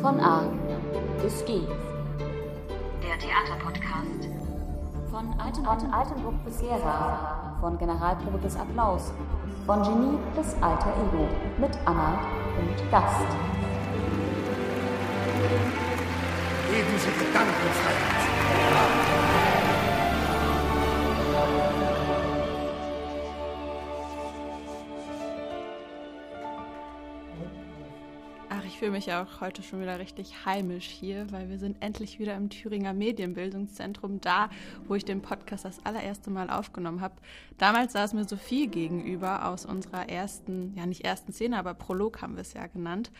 Von A bis G. Der Theaterpodcast. Von Altenburg, Altenburg bis Gera. Von Generalprobe bis Applaus. Von Genie bis Alter Ego. Mit Anna und Gast. Eben Sie Gedankenfreiheit. Fühle mich auch heute schon wieder richtig heimisch hier, weil wir sind endlich wieder im Thüringer Medienbildungszentrum, da, wo ich den Podcast das allererste Mal aufgenommen habe. Damals saß mir Sophie gegenüber aus unserer ersten, ja nicht ersten Szene, aber Prolog haben wir es ja genannt.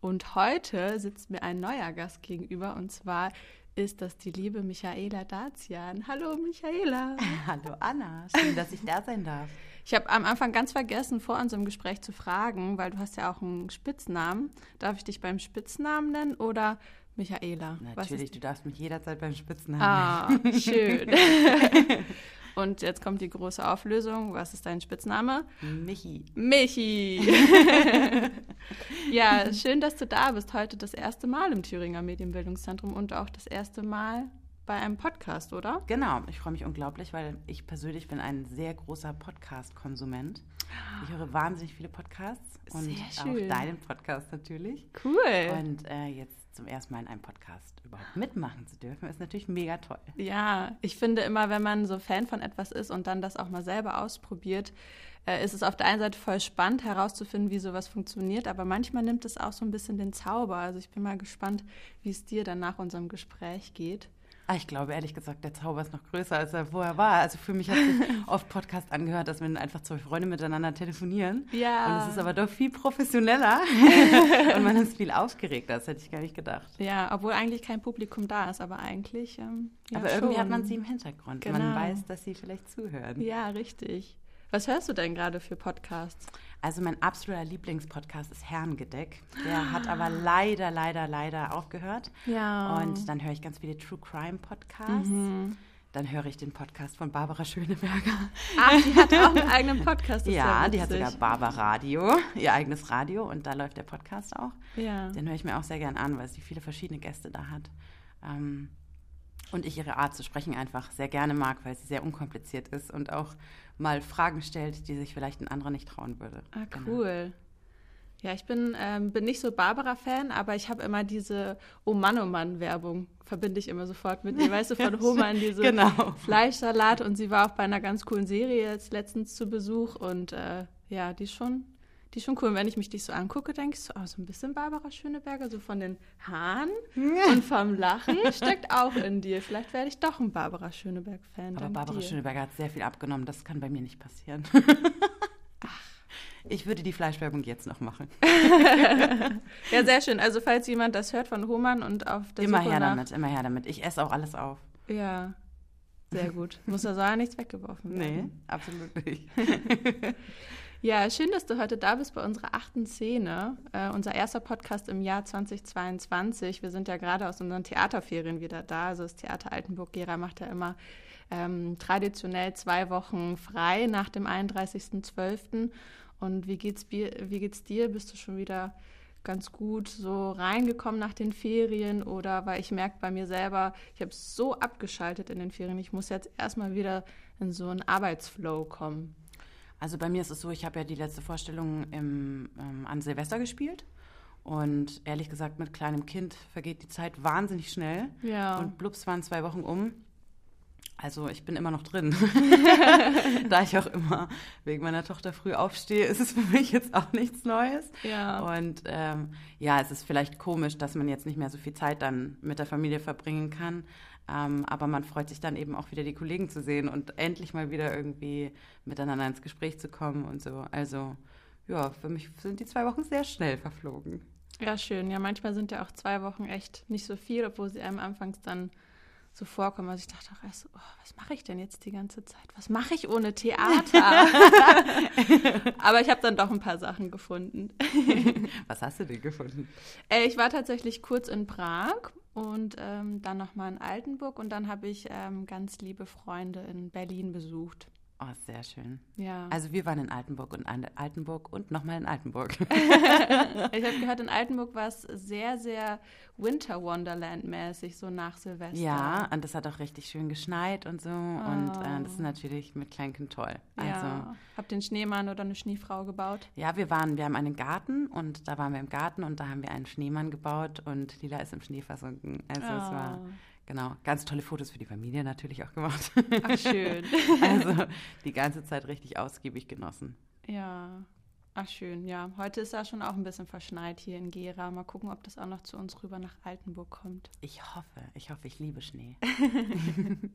Und heute sitzt mir ein neuer Gast gegenüber und zwar ist das die liebe Michaela Dazian. Hallo Michaela. Hallo Anna, schön, dass ich da sein darf. Ich habe am Anfang ganz vergessen, vor unserem Gespräch zu fragen, weil du hast ja auch einen Spitznamen. Darf ich dich beim Spitznamen nennen oder Michaela? Natürlich, du darfst mich jederzeit beim Spitznamen Ah, schön. Und jetzt kommt die große Auflösung. Was ist dein Spitzname? nennen. Michi. Michi. ja, schön, dass du da bist. Heute das erste Mal im Thüringer Medienbildungszentrum und auch das erste Mal bei einem Podcast, oder? Genau, ich freue mich unglaublich, weil ich persönlich bin ein sehr großer Podcast-Konsument. Ich höre wahnsinnig viele Podcasts und auch deinen Podcast natürlich. Cool. Und äh, jetzt zum ersten Mal in einem Podcast überhaupt mitmachen zu dürfen, ist natürlich mega toll. Ja, ich finde immer, wenn man so Fan von etwas ist und dann das auch mal selber ausprobiert, äh, ist es auf der einen Seite voll spannend herauszufinden, wie sowas funktioniert, aber manchmal nimmt es auch so ein bisschen den Zauber. Also ich bin mal gespannt, wie es dir dann nach unserem Gespräch geht. Ah, Ich glaube ehrlich gesagt, der Zauber ist noch größer, als er vorher war. Also für mich hat sich oft Podcast angehört, dass wenn einfach zwei Freunde miteinander telefonieren. Ja. Und es ist aber doch viel professioneller und man ist viel aufgeregter. Das hätte ich gar nicht gedacht. Ja, obwohl eigentlich kein Publikum da ist, aber eigentlich. Ähm, ja, aber irgendwie schon. hat man sie im Hintergrund. Genau. Man weiß, dass sie vielleicht zuhören. Ja, richtig. Was hörst du denn gerade für Podcasts? Also mein absoluter Lieblingspodcast ist Herrengedeck. Der hat aber leider, leider, leider aufgehört. Ja. Und dann höre ich ganz viele True Crime Podcasts. Dann höre ich den Podcast von Barbara Schöneberger. Ach, die hat auch einen eigenen Podcast. ist Ja, die hat sogar Barber Radio, ihr eigenes Radio und da läuft der Podcast auch. Ja. Den höre ich mir auch sehr gern an, weil sie viele verschiedene Gäste da hat. Ähm, und ich ihre Art zu sprechen einfach sehr gerne mag, weil sie sehr unkompliziert ist und auch mal Fragen stellt, die sich vielleicht ein anderer nicht trauen würde. Ah, Genau. cool. Ja, ich bin, ähm, bin nicht so Barbara-Fan, aber ich habe immer diese Oh Mann, oh Mann-Werbung, verbinde ich immer sofort mit ihr. Weißt du, von Hohmann, diese Genau. Fleischsalat und sie war auch bei einer ganz coolen Serie jetzt letztens zu Besuch und äh, ja, die ist schon, die ist schon cool. Und wenn ich mich dich so angucke, denke ich so, oh, so ein bisschen Barbara Schöneberger, so von den Haaren und vom Lachen steckt auch in dir. Vielleicht werde ich doch ein Barbara Schöneberg-Fan. Aber Barbara dir. Schöneberger hat sehr viel abgenommen, das kann bei mir nicht passieren. Ich würde die Fleischwerbung jetzt noch machen. Ja, sehr schön. Also falls jemand das hört von Hohmann und auf der Immer Suche her nach, damit, immer her damit. Ich esse auch alles auf. Ja, sehr gut. Muss da soll ja nichts weggeworfen Nee, werden. absolut nicht. Ja, schön, dass du heute da bist bei unserer achten Szene. Äh, unser erster Podcast im Jahr 2022. Wir sind ja gerade aus unseren Theaterferien wieder da. Also das Theater Altenburg-Gera macht ja immer ähm, traditionell zwei Wochen frei nach dem 31.12. Und wie geht's, wie geht's dir? Bist du schon wieder ganz gut so reingekommen nach den Ferien oder weil ich merke bei mir selber, ich habe so abgeschaltet in den Ferien, ich muss jetzt erstmal wieder in so einen Arbeitsflow kommen. Also bei mir ist es so, ich habe ja die letzte Vorstellung im, ähm, an Silvester gespielt. Und ehrlich gesagt, mit kleinem Kind vergeht die Zeit wahnsinnig schnell. Ja. Und blups waren zwei Wochen um. Also ich bin immer noch drin. da ich auch immer wegen meiner Tochter früh aufstehe, ist es für mich jetzt auch nichts Neues. Ja. Und ähm, ja, es ist vielleicht komisch, dass man jetzt nicht mehr so viel Zeit dann mit der Familie verbringen kann. Ähm, aber man freut sich dann eben auch wieder die Kollegen zu sehen und endlich mal wieder irgendwie miteinander ins Gespräch zu kommen und so. Also ja, für mich sind die zwei Wochen sehr schnell verflogen. Ja, schön. Ja, manchmal sind ja auch zwei Wochen echt nicht so viel, obwohl sie einem anfangs dann so vorkommen. Also ich dachte auch erst, oh, was mache ich denn jetzt die ganze Zeit? Was mache ich ohne Theater? Aber ich habe dann doch ein paar Sachen gefunden. Was hast du denn gefunden? Äh, ich war tatsächlich kurz in Prag und ähm, dann nochmal in Altenburg und dann habe ich ähm, ganz liebe Freunde in Berlin besucht. Oh, sehr schön. Ja. Also wir waren in Altenburg und in Altenburg und nochmal in Altenburg. ich habe gehört, in Altenburg war es sehr, sehr Winter Wonderland-mäßig, so nach Silvester. Ja, und das hat auch richtig schön geschneit und so. Und äh, das ist natürlich mit Kleinkind toll. Also, ja. Habt ihr einen Schneemann oder eine Schneefrau gebaut? Ja, wir waren, wir haben einen Garten und da waren wir im Garten und da haben wir einen Schneemann gebaut und Lila ist im Schnee versunken. Also oh. es war Genau, ganz tolle Fotos für die Familie natürlich auch gemacht. Ach, schön. also die ganze Zeit richtig ausgiebig genossen. Ja, ach schön, ja. Heute ist ja schon auch ein bisschen verschneit hier in Gera. Mal gucken, ob das auch noch zu uns rüber nach Altenburg kommt. Ich hoffe, ich hoffe, ich liebe Schnee.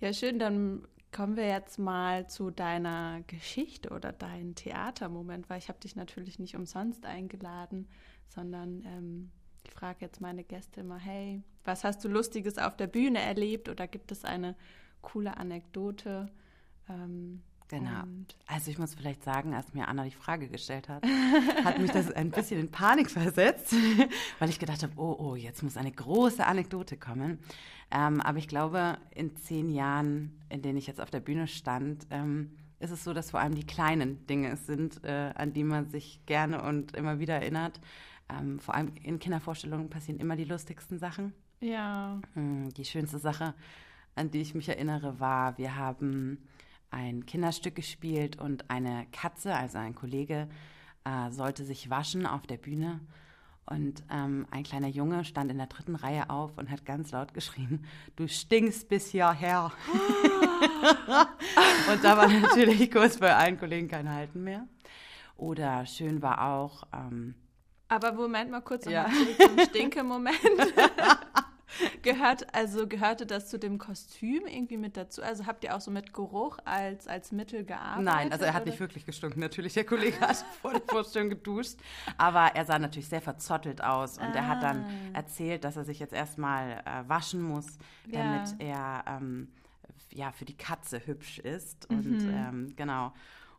ja, schön, dann kommen wir jetzt mal zu deiner Geschichte oder deinem Theatermoment, weil ich habe dich natürlich nicht umsonst eingeladen, sondern ähm, ich frage jetzt meine Gäste immer, hey, was hast du Lustiges auf der Bühne erlebt oder gibt es eine coole Anekdote? Ähm, genau. Also ich muss vielleicht sagen, als mir Anna die Frage gestellt hat, hat mich das ein bisschen in Panik versetzt, weil ich gedacht habe, oh, oh, jetzt muss eine große Anekdote kommen. Ähm, aber ich glaube, in zehn Jahren, in denen ich jetzt auf der Bühne stand, ähm, ist es so, dass vor allem die kleinen Dinge es sind, äh, an die man sich gerne und immer wieder erinnert. Ähm, vor allem in Kindervorstellungen passieren immer die lustigsten Sachen. Ja. Hm, die schönste Sache, an die ich mich erinnere, war, wir haben ein Kinderstück gespielt und eine Katze, also ein Kollege, äh, sollte sich waschen auf der Bühne. Und ähm, ein kleiner Junge stand in der dritten Reihe auf und hat ganz laut geschrien, du stinkst bis hierher. und da war natürlich kurz bei allen Kollegen kein Halten mehr. Oder schön war auch, ähm, aber Moment mal kurz ja. zum Stinke-Moment. Gehört, also gehörte das zu dem Kostüm irgendwie mit dazu? Also habt ihr auch so mit Geruch als, als Mittel gearbeitet? Nein, also er hat oder? nicht wirklich gestunken. Natürlich, der Kollege hat vor der Vorstellung geduscht. Aber er sah natürlich sehr verzottelt aus. Und ah. er hat dann ah. erzählt, dass er sich jetzt erstmal äh, waschen muss, damit ja. er ähm, ja, für die Katze hübsch ist. Und mhm. ähm, genau.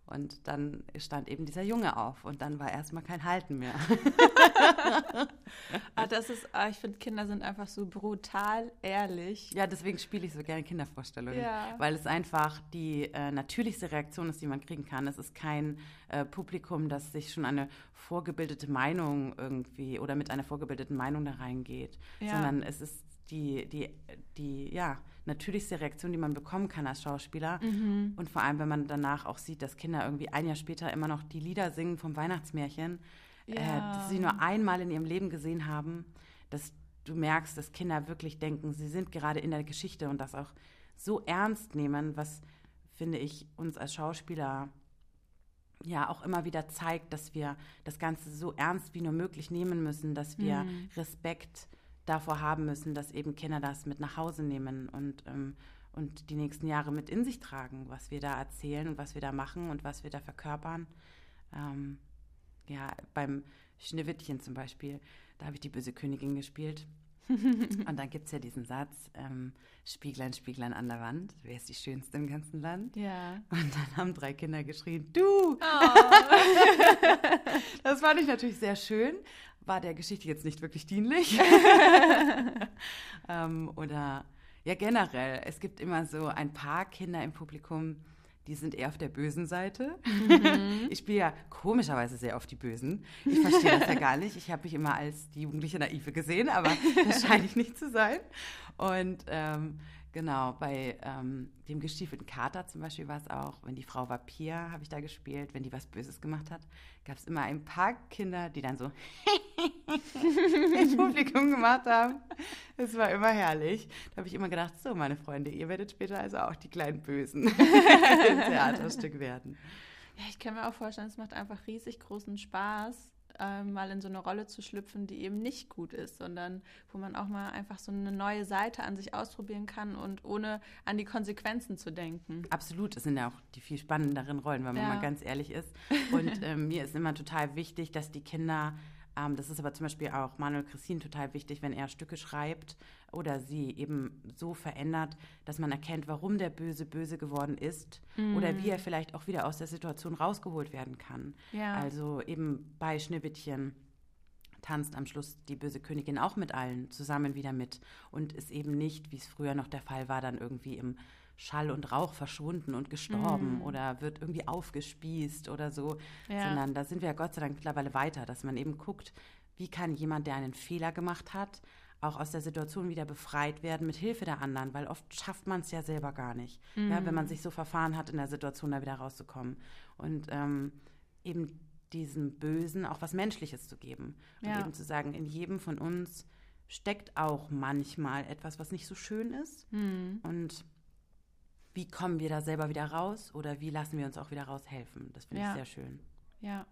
Und dann stand eben dieser Junge auf und dann war erstmal kein Halten mehr. ah, das ist, ah, ich finde, Kinder sind einfach so brutal ehrlich. Ja, deswegen spiele ich so gerne Kindervorstellungen, ja. weil es einfach die äh, natürlichste Reaktion ist, die man kriegen kann. Es ist kein äh, Publikum, das sich schon eine vorgebildete Meinung irgendwie oder mit einer vorgebildeten Meinung da reingeht, ja. sondern es ist die, die, die, ja, natürlichste Reaktion, die man bekommen kann als Schauspieler. Mhm. Und vor allem, wenn man danach auch sieht, dass Kinder irgendwie ein Jahr später immer noch die Lieder singen vom Weihnachtsmärchen, ja. äh, dass sie nur einmal in ihrem Leben gesehen haben, dass du merkst, dass Kinder wirklich denken, sie sind gerade in der Geschichte und das auch so ernst nehmen, was, finde ich, uns als Schauspieler ja auch immer wieder zeigt, dass wir das Ganze so ernst wie nur möglich nehmen müssen, dass wir mhm. Respekt davor haben müssen, dass eben Kinder das mit nach Hause nehmen und, ähm, und die nächsten Jahre mit in sich tragen, was wir da erzählen und was wir da machen und was wir da verkörpern. Ähm, ja, beim Schneewittchen zum Beispiel, da habe ich die böse Königin gespielt. und dann gibt es ja diesen Satz, ähm, Spieglein, Spieglein an der Wand, wer ist die Schönste im ganzen Land? Ja. Und dann haben drei Kinder geschrien, du! Oh. das fand ich natürlich sehr schön, war der Geschichte jetzt nicht wirklich dienlich. ähm, oder ja, generell, es gibt immer so ein paar Kinder im Publikum, die sind eher auf der bösen Seite. Mhm. Ich spiele ja komischerweise sehr auf die Bösen. Ich verstehe das ja gar nicht. Ich habe mich immer als die jugendliche Naive gesehen, aber das scheine ich nicht zu sein. Und ähm, Genau, bei ähm, dem gestiefelten Kater zum Beispiel war es auch, wenn die Frau Vampir, habe ich da gespielt, wenn die was Böses gemacht hat, gab es immer ein paar Kinder, die dann so im Publikum gemacht haben. Es war immer herrlich. Da habe ich immer gedacht, so meine Freunde, ihr werdet später also auch die kleinen Bösen im Theaterstück werden. Ja, ich kann mir auch vorstellen, es macht einfach riesig großen Spaß, äh, mal in so eine Rolle zu schlüpfen, die eben nicht gut ist, sondern wo man auch mal einfach so eine neue Seite an sich ausprobieren kann und ohne an die Konsequenzen zu denken. Absolut, es sind ja auch die viel spannenderen Rollen, wenn man ja. mal ganz ehrlich ist. Und äh, mir ist immer total wichtig, dass die Kinder ähm, das ist aber zum Beispiel auch Manuel Christine total wichtig, wenn er Stücke schreibt oder sie eben so verändert, dass man erkennt, warum der Böse böse geworden ist mm. oder wie er vielleicht auch wieder aus der Situation rausgeholt werden kann. Ja. Also eben bei Schneewittchen tanzt am Schluss die böse Königin auch mit allen zusammen wieder mit und ist eben nicht, wie es früher noch der Fall war, dann irgendwie im Schall und Rauch verschwunden und gestorben Mhm. oder wird irgendwie aufgespießt oder so, Ja. sondern da sind wir ja Gott sei Dank mittlerweile weiter, dass man eben guckt, wie kann jemand, der einen Fehler gemacht hat, auch aus der Situation wieder befreit werden mit Hilfe der anderen, weil oft schafft man es ja selber gar nicht, ja, wenn Mhm. man sich so verfahren hat, in der Situation da wieder rauszukommen. Und ähm, eben diesem Bösen auch was Menschliches zu geben. Und Ja. eben zu sagen, in jedem von uns steckt auch manchmal etwas, was nicht so schön ist. Hm. Und wie kommen wir da selber wieder raus oder wie lassen wir uns auch wieder raushelfen? Das finde Ja. ich sehr schön. Ja.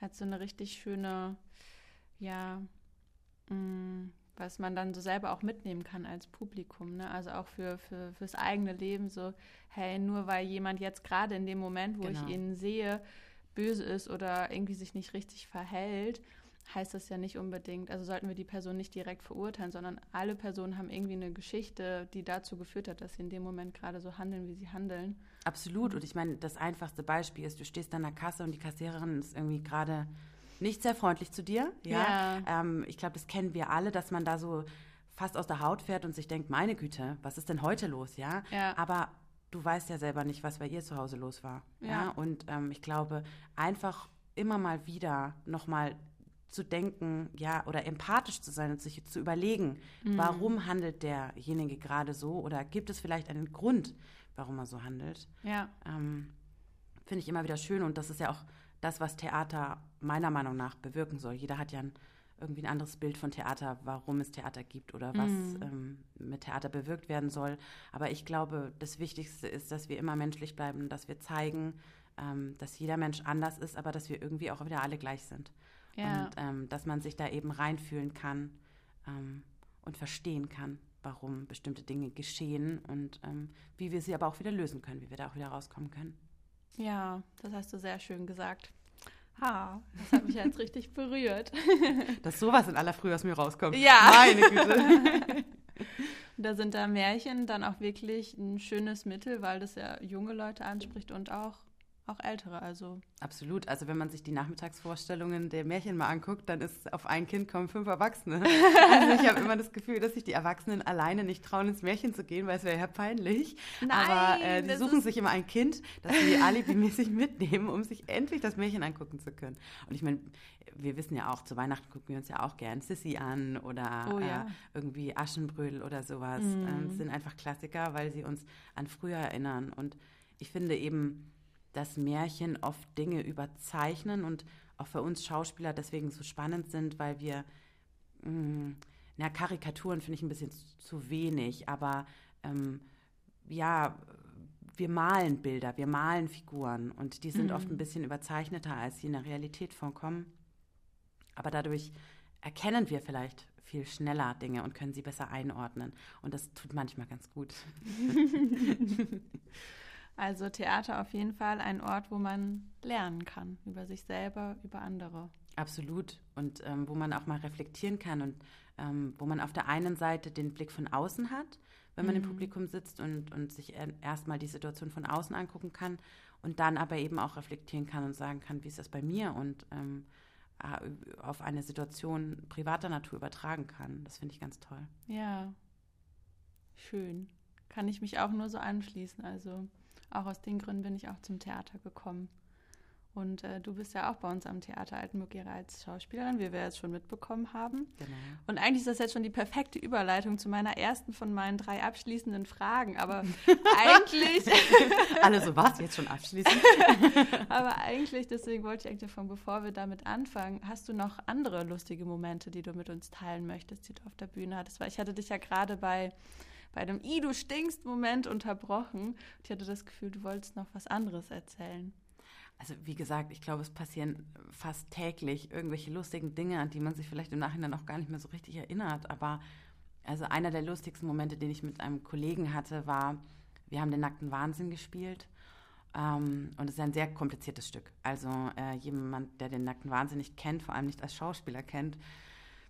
Hat so eine richtig schöne, ja, mh, was man dann so selber auch mitnehmen kann als Publikum, ne? Also auch für, für fürs eigene Leben so, hey, nur weil jemand jetzt gerade in dem Moment, wo Genau. ich ihn sehe, böse ist oder irgendwie sich nicht richtig verhält, heißt das ja nicht unbedingt, also sollten wir die Person nicht direkt verurteilen, sondern alle Personen haben irgendwie eine Geschichte, die dazu geführt hat, dass sie in dem Moment gerade so handeln, wie sie handeln. Absolut. Und ich meine, das einfachste Beispiel ist, du stehst an der Kasse und die Kassiererin ist irgendwie gerade nicht sehr freundlich zu dir. Ja. Ähm, ich glaube, das kennen wir alle, dass man da so fast aus der Haut fährt und sich denkt, meine Güte, was ist denn heute los, ja? Ja. Aber du weißt ja selber nicht, was bei ihr zu Hause los war. Ja. Ja. Und ähm, ich glaube, einfach immer mal wieder nochmal zu denken, ja, oder empathisch zu sein und sich zu überlegen, warum handelt derjenige gerade so oder gibt es vielleicht einen Grund, warum er so handelt Ja, ähm, finde ich immer wieder schön und das ist ja auch das, was Theater meiner Meinung nach bewirken soll. Jeder hat ja ein, irgendwie ein anderes Bild von Theater, warum es Theater gibt oder was ähm, mit Theater bewirkt werden soll. Aber ich glaube, das Wichtigste ist, dass wir immer menschlich bleiben, dass wir zeigen, ähm, dass jeder Mensch anders ist, aber dass wir irgendwie auch wieder alle gleich sind. Ja. Und ähm, dass man sich da eben reinfühlen kann ähm, und verstehen kann, warum bestimmte Dinge geschehen und ähm, wie wir sie aber auch wieder lösen können, wie wir da auch wieder rauskommen können. Ja, das hast du sehr schön gesagt. Ha, das hat mich jetzt richtig berührt. Dass sowas in aller Früh aus mir rauskommt. Ja. Meine Güte. Da sind da Märchen dann auch wirklich ein schönes Mittel, weil das ja junge Leute anspricht und auch, auch ältere. Also Absolut. Also wenn man sich die Nachmittagsvorstellungen der Märchen mal anguckt, dann ist auf ein Kind kommen fünf Erwachsene. Also ich habe immer das Gefühl, dass sich die Erwachsenen alleine nicht trauen, ins Märchen zu gehen, weil es wäre ja peinlich. Aber äh, Nein, die suchen sich immer ein Kind, das sie alibimäßig mitnehmen, um sich endlich das Märchen angucken zu können. Und ich meine, wir wissen ja auch, zu Weihnachten gucken wir uns ja auch gern Sissy an oder Oh ja. äh, irgendwie Aschenbrödel oder sowas. Mhm. Ähm, das sind einfach Klassiker, weil sie uns an früher erinnern. Und ich finde eben, dass Märchen oft Dinge überzeichnen und auch für uns Schauspieler deswegen so spannend sind, weil wir, mh, na, Karikaturen finde ich ein bisschen zu, wenig, aber ähm, ja, wir malen Bilder, wir malen Figuren und die sind oft ein bisschen überzeichneter, als sie in der Realität vorkommen. Aber dadurch erkennen wir vielleicht viel schneller Dinge und können sie besser einordnen. Und das tut manchmal ganz gut. Also Theater auf jeden Fall ein Ort, wo man lernen kann über sich selber, über andere. Absolut. Und ähm, wo man auch mal reflektieren kann und ähm, wo man auf der einen Seite den Blick von außen hat, wenn man im Publikum sitzt und, und sich er- erstmal die Situation von außen angucken kann und dann aber eben auch reflektieren kann und sagen kann, wie ist das bei mir und ähm, äh, auf eine Situation privater Natur übertragen kann. Das finde ich ganz toll. Ja, schön. Kann ich mich auch nur so anschließen. Also auch aus den Gründen bin ich auch zum Theater gekommen. Und äh, du bist ja auch bei uns am Theater Altenburg als Schauspielerin, wie wir jetzt schon mitbekommen haben. Genau. Und eigentlich ist das jetzt schon die perfekte Überleitung zu meiner ersten von meinen drei abschließenden Fragen. Aber eigentlich, Alle so, was? Jetzt schon abschließen? aber eigentlich, deswegen wollte ich eigentlich davon, bevor wir damit anfangen, hast du noch andere lustige Momente, die du mit uns teilen möchtest, die du auf der Bühne hattest? Weil ich hatte dich ja gerade bei, bei dem I, du stinkst Moment unterbrochen. Und ich hatte das Gefühl, du wolltest noch was anderes erzählen. Also wie gesagt, ich glaube, es passieren fast täglich irgendwelche lustigen Dinge, an die man sich vielleicht im Nachhinein auch gar nicht mehr so richtig erinnert. Aber also einer der lustigsten Momente, den ich mit einem Kollegen hatte, war, wir haben den nackten Wahnsinn gespielt. Ähm, und es ist ein sehr kompliziertes Stück. Also äh, jemand, der den nackten Wahnsinn nicht kennt, vor allem nicht als Schauspieler kennt,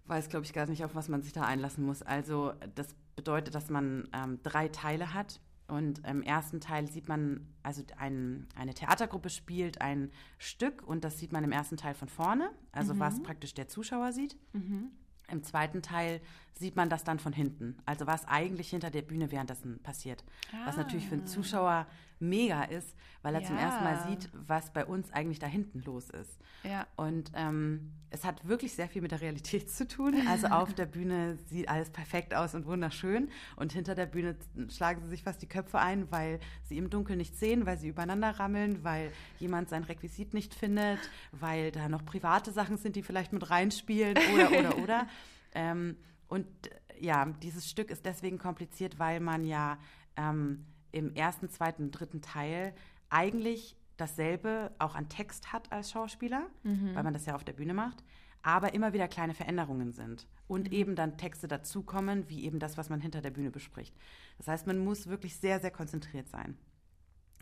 weiß, glaube ich, gar nicht, auf was man sich da einlassen muss. Also das bedeutet, dass man ähm, drei Teile hat. Und im ersten Teil sieht man, also ein, eine Theatergruppe spielt ein Stück und das sieht man im ersten Teil von vorne, also was praktisch der Zuschauer sieht. Im zweiten Teil sieht man das dann von hinten. Also was eigentlich hinter der Bühne währenddessen passiert. Was natürlich für einen Zuschauer mega ist, weil er zum Ja. ersten Mal sieht, was bei uns eigentlich da hinten los ist. Ja. Und ähm, es hat wirklich sehr viel mit der Realität zu tun. Also auf der Bühne sieht alles perfekt aus und wunderschön. Und hinter der Bühne schlagen sie sich fast die Köpfe ein, weil sie im Dunkeln nicht sehen, weil sie übereinander rammeln, weil jemand sein Requisit nicht findet, weil da noch private Sachen sind, die vielleicht mit reinspielen oder, oder, oder. Ähm, und ja, dieses Stück ist deswegen kompliziert, weil man ja ähm, im ersten, zweiten, dritten Teil eigentlich dasselbe auch an Text hat als Schauspieler, weil man das ja auf der Bühne macht, aber immer wieder kleine Veränderungen sind und eben dann Texte dazukommen, wie eben das, was man hinter der Bühne bespricht. Das heißt, man muss wirklich sehr, sehr konzentriert sein.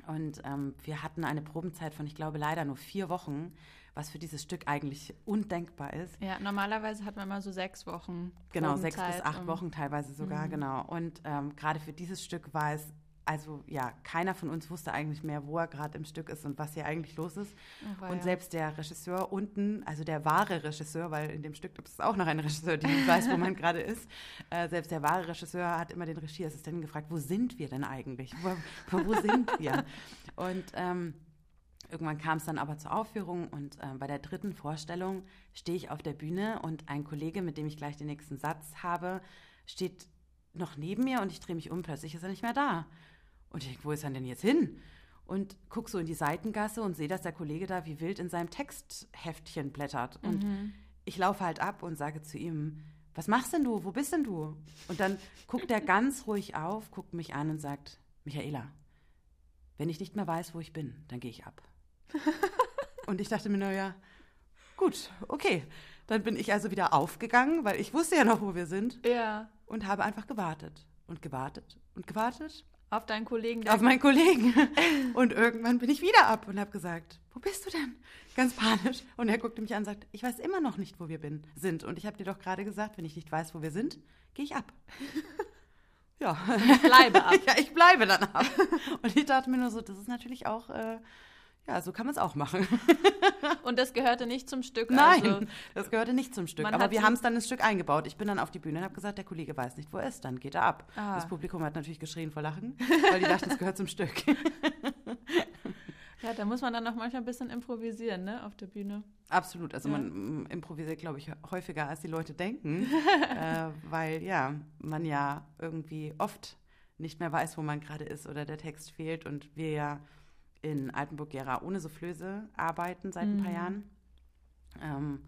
Und ähm, wir hatten eine Probenzeit von, ich glaube, leider nur vier Wochen, was für dieses Stück eigentlich undenkbar ist. Ja, normalerweise hat man mal so sechs Wochen. Genau, sechs bis acht Wochen teilweise sogar, genau. Und ähm, gerade für dieses Stück war es, also ja, keiner von uns wusste eigentlich mehr, wo er gerade im Stück ist und was hier eigentlich los ist. Oh, und weia. selbst der Regisseur unten, also der wahre Regisseur, weil in dem Stück gibt es auch noch einen Regisseur, der nicht weiß, wo man gerade ist, äh, selbst der wahre Regisseur hat immer den Regieassistenten gefragt, wo sind wir denn eigentlich? Wo, wo, wo sind wir? Und ähm, Irgendwann kam es dann aber zur Aufführung und äh, bei der dritten Vorstellung stehe ich auf der Bühne und ein Kollege, mit dem ich gleich den nächsten Satz habe, steht noch neben mir und ich drehe mich um, plötzlich ist er nicht mehr da. Und ich denke, wo ist er denn jetzt hin? Und gucke so in die Seitengasse und sehe, dass der Kollege da wie wild in seinem Textheftchen blättert. Und ich laufe halt ab und sage zu ihm, was machst denn du? Wo bist denn du? Und dann guckt er ganz ruhig auf, guckt mich an und sagt, Michaela, wenn ich nicht mehr weiß, wo ich bin, dann gehe ich ab. und ich dachte mir, naja, gut, okay. Dann bin ich also wieder aufgegangen, weil ich wusste ja noch, wo wir sind Ja, und habe einfach gewartet und gewartet und gewartet auf deinen Kollegen. auf meinen Kollegen. Und irgendwann bin ich wieder ab und habe gesagt, wo bist du denn? Ganz panisch. Und er guckte mich an und sagt, ich weiß immer noch nicht, wo wir bin, sind. Und ich habe dir doch gerade gesagt, wenn ich nicht weiß, wo wir sind, gehe ich ab. ja. Bleibe ab. ja, ich bleibe dann ab. Und ich dachte mir nur so, das ist natürlich auch, äh, ja, so kann man es auch machen. Und das gehörte nicht zum Stück. Nein, Also, das gehörte nicht zum Stück. Aber wir haben es dann ins Stück eingebaut. Ich bin dann auf die Bühne und habe gesagt, der Kollege weiß nicht, wo er ist. Dann geht er ab. Ah. Das Publikum hat natürlich geschrien vor Lachen, weil die dachten, es gehört zum Stück. ja, da muss man dann auch manchmal ein bisschen improvisieren, ne, auf der Bühne. Absolut. Also Ja. man mm, improvisiert, glaube ich, häufiger, als die Leute denken, äh, weil ja, man ja irgendwie oft nicht mehr weiß, wo man gerade ist oder der Text fehlt und wir ja in Altenburg-Gera ohne Soufflöse arbeiten seit ein paar Jahren. Ähm,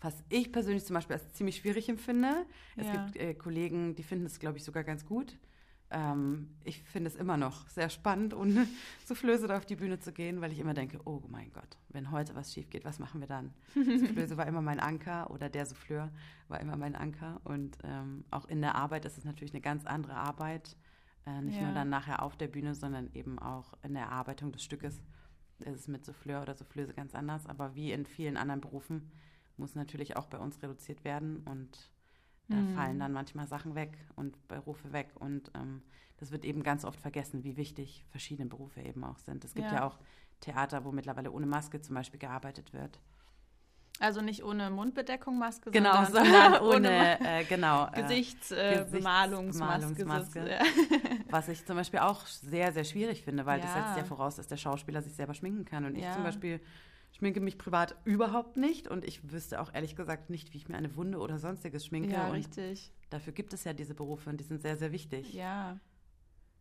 was ich persönlich zum Beispiel als ziemlich schwierig empfinde. Es Ja. gibt äh, Kollegen, die finden es, glaube ich, sogar ganz gut. Ähm, ich finde es immer noch sehr spannend, ohne Soufflöse da auf die Bühne zu gehen, weil ich immer denke, oh mein Gott, wenn heute was schief geht, was machen wir dann? Soufflöse war immer mein Anker oder der Souffleur war immer mein Anker. Und ähm, auch in der Arbeit ist es natürlich eine ganz andere Arbeit. Äh, nicht Ja. nur dann nachher auf der Bühne, sondern eben auch in der Erarbeitung des Stückes ist es mit Souffleur oder Soufflöse ganz anders. Aber wie in vielen anderen Berufen muss natürlich auch bei uns reduziert werden und da Mhm. fallen dann manchmal Sachen weg und Berufe weg und ähm, das wird eben ganz oft vergessen, wie wichtig verschiedene Berufe eben auch sind. Es gibt Ja. ja, auch Theater, wo mittlerweile ohne Maske zum Beispiel gearbeitet wird. Also nicht ohne Mundbedeckung, Maske, Genau, sondern, sondern ohne, äh, genau, äh, Gesichtsbemalungsmaske. Gesichtsbemalungsmaske. ja. was ich zum Beispiel auch sehr, sehr schwierig finde, weil das Ja. setzt ja voraus, dass der Schauspieler sich selber schminken kann. Und ich Ja. zum Beispiel schminke mich privat überhaupt nicht und ich wüsste auch ehrlich gesagt nicht, wie ich mir eine Wunde oder sonstiges schminke. ja, und richtig. dafür gibt es ja diese Berufe und die sind sehr, sehr wichtig. Ja.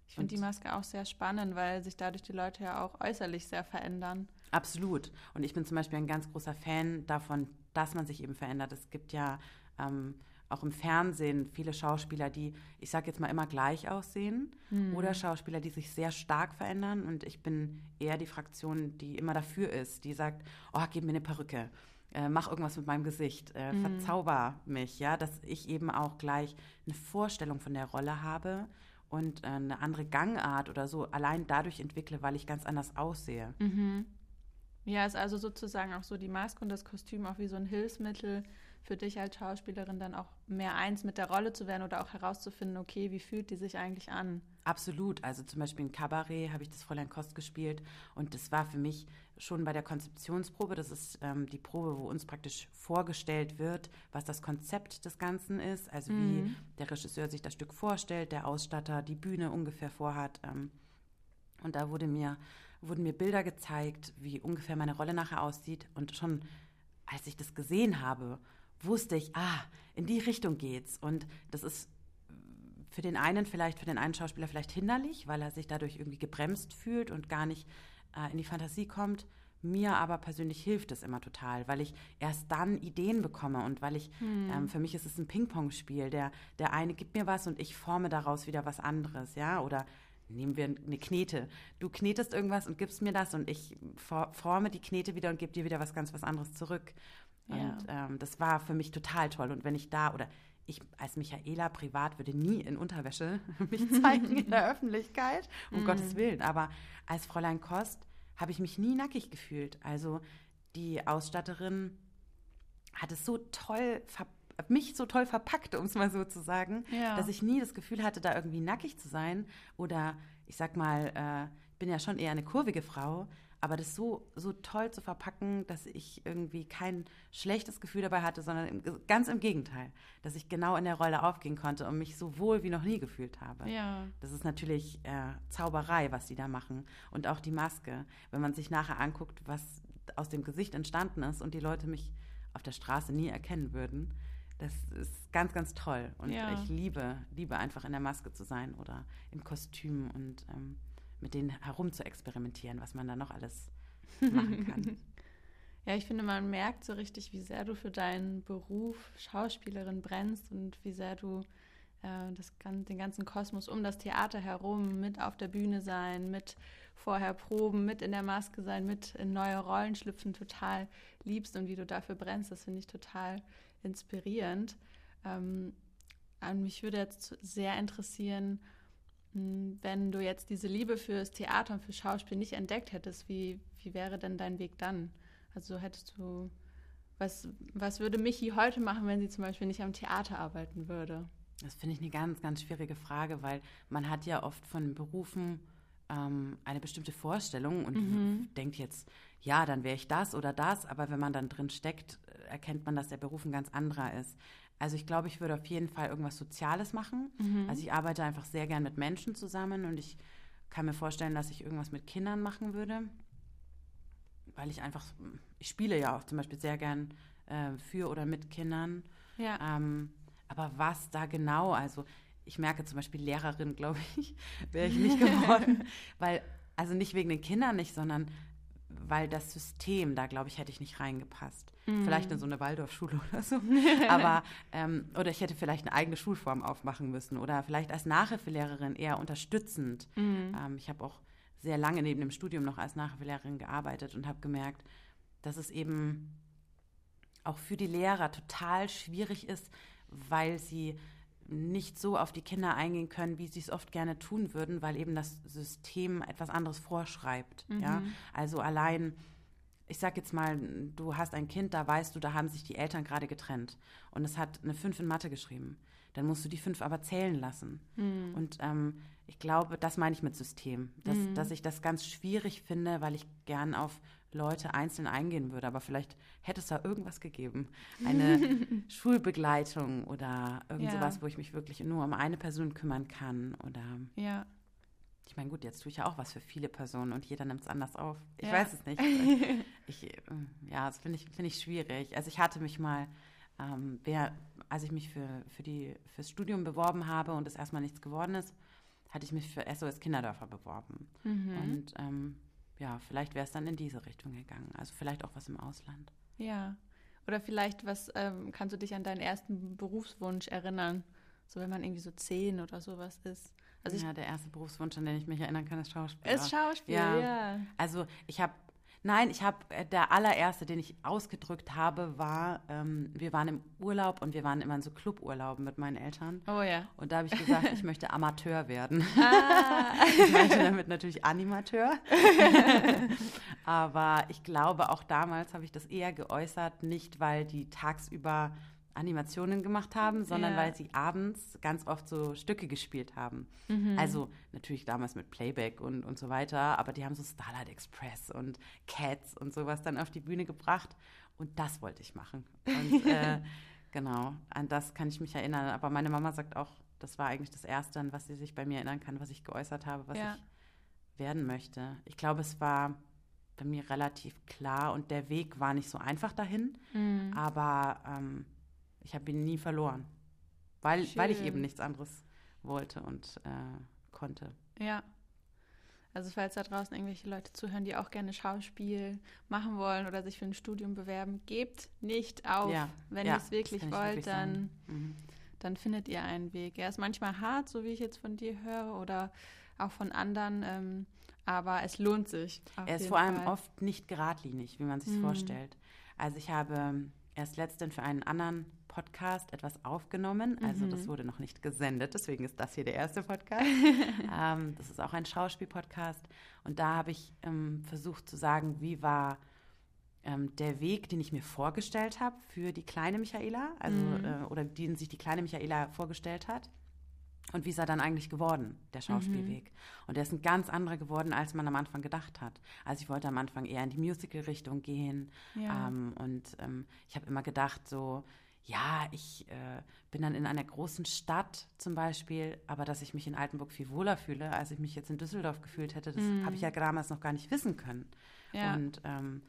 Ich finde die Maske auch sehr spannend, weil sich dadurch die Leute ja auch äußerlich sehr verändern. Absolut. Und ich bin zum Beispiel ein ganz großer Fan davon, dass man sich eben verändert. Es gibt ja ähm, auch im Fernsehen viele Schauspieler, die, ich sage jetzt mal, immer gleich aussehen oder Schauspieler, die sich sehr stark verändern. Und ich bin eher die Fraktion, die immer dafür ist, die sagt, oh, gib mir eine Perücke. Äh, mach irgendwas mit meinem Gesicht, äh, verzauber mich, ja, dass ich eben auch gleich eine Vorstellung von der Rolle habe und äh, eine andere Gangart oder so allein dadurch entwickle, weil ich ganz anders aussehe. Ja, ist also sozusagen auch so die Maske und das Kostüm auch wie so ein Hilfsmittel für dich als Schauspielerin dann auch mehr eins mit der Rolle zu werden oder auch herauszufinden, okay, wie fühlt die sich eigentlich an? Absolut. Also zum Beispiel in Cabaret habe ich das Fräulein Kost gespielt und das war für mich schon bei der Konzeptionsprobe, das ist ähm, die Probe, wo uns praktisch vorgestellt wird, was das Konzept des Ganzen ist, also mhm. wie der Regisseur sich das Stück vorstellt, der Ausstatter die Bühne ungefähr vorhat. Ähm, und da wurde mir, wurden mir Bilder gezeigt, wie ungefähr meine Rolle nachher aussieht und schon als ich das gesehen habe, wusste ich, ah, in die Richtung geht's. Und das ist für den einen vielleicht, für den einen Schauspieler vielleicht hinderlich, weil er sich dadurch irgendwie gebremst fühlt und gar nicht äh, in die Fantasie kommt. Mir aber persönlich hilft es immer total, weil ich erst dann Ideen bekomme und weil ich, hm. ähm, für mich ist es ein Ping-Pong-Spiel. Der, der eine gibt mir was und ich forme daraus wieder was anderes, ja, oder nehmen wir eine Knete. Du knetest irgendwas und gibst mir das und ich forme die Knete wieder und gebe dir wieder was ganz was anderes zurück. Ja. Und ähm, das war für mich total toll. Und wenn ich da, oder ich als Michaela privat würde nie in Unterwäsche mich zeigen in der Öffentlichkeit, um mm. Gottes Willen. Aber als Fräulein Kost habe ich mich nie nackig gefühlt. Also die Ausstatterin hat es so toll mich so toll verpackt, um es mal so zu sagen, ja. dass ich nie das Gefühl hatte, da irgendwie nackig zu sein. Oder ich sag mal, äh, ich bin ja schon eher eine kurvige Frau, aber das so, so toll zu verpacken, dass ich irgendwie kein schlechtes Gefühl dabei hatte, sondern im, ganz im Gegenteil, dass ich genau in der Rolle aufgehen konnte und mich so wohl wie noch nie gefühlt habe. Ja. Das ist natürlich äh, Zauberei, was die da machen. Und auch die Maske. Wenn man sich nachher anguckt, was aus dem Gesicht entstanden ist und die Leute mich auf der Straße nie erkennen würden, das ist ganz, ganz toll. Und ja. ich liebe, liebe einfach in der Maske zu sein oder im Kostüm und ähm, mit denen herum zu experimentieren, was man da noch alles machen kann. ja, ich finde, man merkt so richtig, wie sehr du für deinen Beruf Schauspielerin brennst und wie sehr du äh, das, den ganzen Kosmos um das Theater herum, mit auf der Bühne sein, mit vorher proben, mit in der Maske sein, mit in neue Rollen schlüpfen, total liebst und wie du dafür brennst. Das finde ich total inspirierend. Ähm, mich würde jetzt sehr interessieren, wenn du jetzt diese Liebe fürs Theater und für Schauspiel nicht entdeckt hättest, wie, wie wäre denn dein Weg dann? Also hättest du, was, was würde Michi heute machen, wenn sie zum Beispiel nicht am Theater arbeiten würde? Das finde ich eine ganz, ganz schwierige Frage, weil man hat ja oft von Berufen ähm, eine bestimmte Vorstellung und mhm. denkt jetzt, ja, dann wäre ich das oder das, aber wenn man dann drin steckt, erkennt man, dass der Beruf ein ganz anderer ist. Also ich glaube, ich würde auf jeden Fall irgendwas Soziales machen. Mhm. Also ich arbeite einfach sehr gern mit Menschen zusammen und ich kann mir vorstellen, dass ich irgendwas mit Kindern machen würde, weil ich einfach, ich spiele ja auch zum Beispiel sehr gern äh, für oder mit Kindern. Ja. Ähm, aber was da genau, also ich merke zum Beispiel Lehrerin, glaube ich, wäre ich nicht geworden, weil, also nicht wegen den Kindern nicht, sondern weil das System, da glaube ich, hätte ich nicht reingepasst. Mhm. Vielleicht in so eine Waldorfschule oder so. Aber, ähm, oder ich hätte vielleicht eine eigene Schulform aufmachen müssen oder vielleicht als Nachhilfelehrerin eher unterstützend. Mhm. Ähm, ich habe auch sehr lange neben dem Studium noch als Nachhilfelehrerin gearbeitet und habe gemerkt, dass es eben auch für die Lehrer total schwierig ist, weil sie nicht so auf die Kinder eingehen können, wie sie es oft gerne tun würden, weil eben das System etwas anderes vorschreibt. Mhm. Ja? Also allein, ich sag jetzt mal, du hast ein Kind, da weißt du, da haben sich die Eltern gerade getrennt und es hat eine fünf in Mathe geschrieben. Dann musst du die fünf aber zählen lassen. Mhm. Und ähm, ich glaube, das meine ich mit System, dass, mhm. dass ich das ganz schwierig finde, weil ich gern auf Leute einzeln eingehen würde. Aber vielleicht hätte es da irgendwas gegeben. Eine Schulbegleitung oder irgend ja. sowas, wo ich mich wirklich nur um eine Person kümmern kann. Oder ja. Ich meine, gut, jetzt tue ich ja auch was für viele Personen und jeder nimmt es anders auf. Ich ja. weiß es nicht. Ich, äh, ja, das finde ich, find ich schwierig. Also ich hatte mich mal, ähm, wer, als ich mich für, für die, fürs Studium beworben habe und es erstmal nichts geworden ist, hatte ich mich für SOS Kinderdörfer beworben. Mhm. Und ähm, ja, vielleicht wäre es dann in diese Richtung gegangen. Also vielleicht auch was im Ausland. Ja. Oder vielleicht, was ähm, kannst du dich an deinen ersten Berufswunsch erinnern? So wenn man irgendwie so zehn oder sowas ist. Also ja, der erste Berufswunsch, an den ich mich erinnern kann, ist Schauspiel. Ist Schauspiel, ja. ja. Also ich habe Nein, ich habe, äh, der allererste, den ich ausgedrückt habe, war, ähm, wir waren im Urlaub und wir waren immer in so Cluburlauben mit meinen Eltern. Oh ja. Und da habe ich gesagt, ich möchte Amateur werden. Ah. Ich meinte damit natürlich Animateur. Aber ich glaube, auch damals habe ich das eher geäußert, nicht weil die tagsüber Animationen gemacht haben, sondern Ja. weil sie abends ganz oft so Stücke gespielt haben. Also natürlich damals mit Playback und, und so weiter, aber die haben so Starlight Express und Cats und sowas dann auf die Bühne gebracht und das wollte ich machen. Und äh, genau, an das kann ich mich erinnern. Aber meine Mama sagt auch, das war eigentlich das Erste, an was sie sich bei mir erinnern kann, was ich geäußert habe, was Ja. ich werden möchte. Ich glaube, es war bei mir relativ klar und der Weg war nicht so einfach dahin, Mhm. aber ähm, ich habe ihn nie verloren, weil, weil ich eben nichts anderes wollte und äh, konnte. Ja. Also falls da draußen irgendwelche Leute zuhören, die auch gerne Schauspiel machen wollen oder sich für ein Studium bewerben, gebt nicht auf. Ja, Wenn ja, ihr es wirklich wollt, wirklich dann. Mhm. dann findet ihr einen Weg. Er ist manchmal hart, so wie ich jetzt von dir höre oder auch von anderen, ähm, aber es lohnt sich. Er ist vor allem Fall. oft nicht geradlinig, wie man sich Mhm. vorstellt. Also ich habe erst letztens für einen anderen Podcast etwas aufgenommen. Also Mhm. das wurde noch nicht gesendet, deswegen ist das hier der erste Podcast. ähm, das ist auch ein Schauspiel-Podcast. Und da habe ich ähm, versucht zu sagen, wie war ähm, der Weg, den ich mir vorgestellt habe für die kleine Michaela, also Mhm. äh, oder den sich die kleine Michaela vorgestellt hat. Und wie ist er dann eigentlich geworden, der Schauspielweg? Und der ist ein ganz anderer geworden, als man am Anfang gedacht hat. Also ich wollte am Anfang eher in die Musical-Richtung gehen. Ja. Ähm, und ähm, ich habe immer gedacht, so, ja, ich äh, bin dann in einer großen Stadt zum Beispiel, aber dass ich mich in Altenburg viel wohler fühle, als ich mich jetzt in Düsseldorf gefühlt hätte, das habe ich ja damals noch gar nicht wissen können. Ja. Und ähm,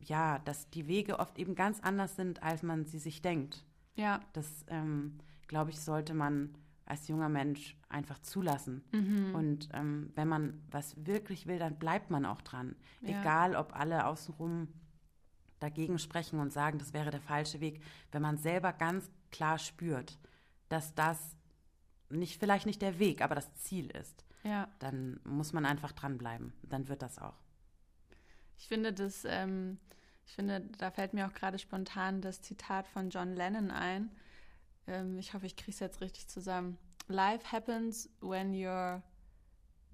ja, dass die Wege oft eben ganz anders sind, als man sie sich denkt. ja. Das, ähm, glaube ich, sollte man als junger Mensch einfach zulassen. Mhm. Und ähm, wenn man was wirklich will, dann bleibt man auch dran. Ja. Egal, ob alle außenrum dagegen sprechen und sagen, das wäre der falsche Weg. Wenn man selber ganz klar spürt, dass das nicht, vielleicht nicht der Weg, aber das Ziel ist, ja. dann muss man einfach dranbleiben. Dann wird das auch. Ich finde das, ähm, ich finde, da fällt mir auch gerade spontan das Zitat von John Lennon ein. Ähm, ich hoffe, ich kriege es jetzt richtig zusammen. Life happens when you're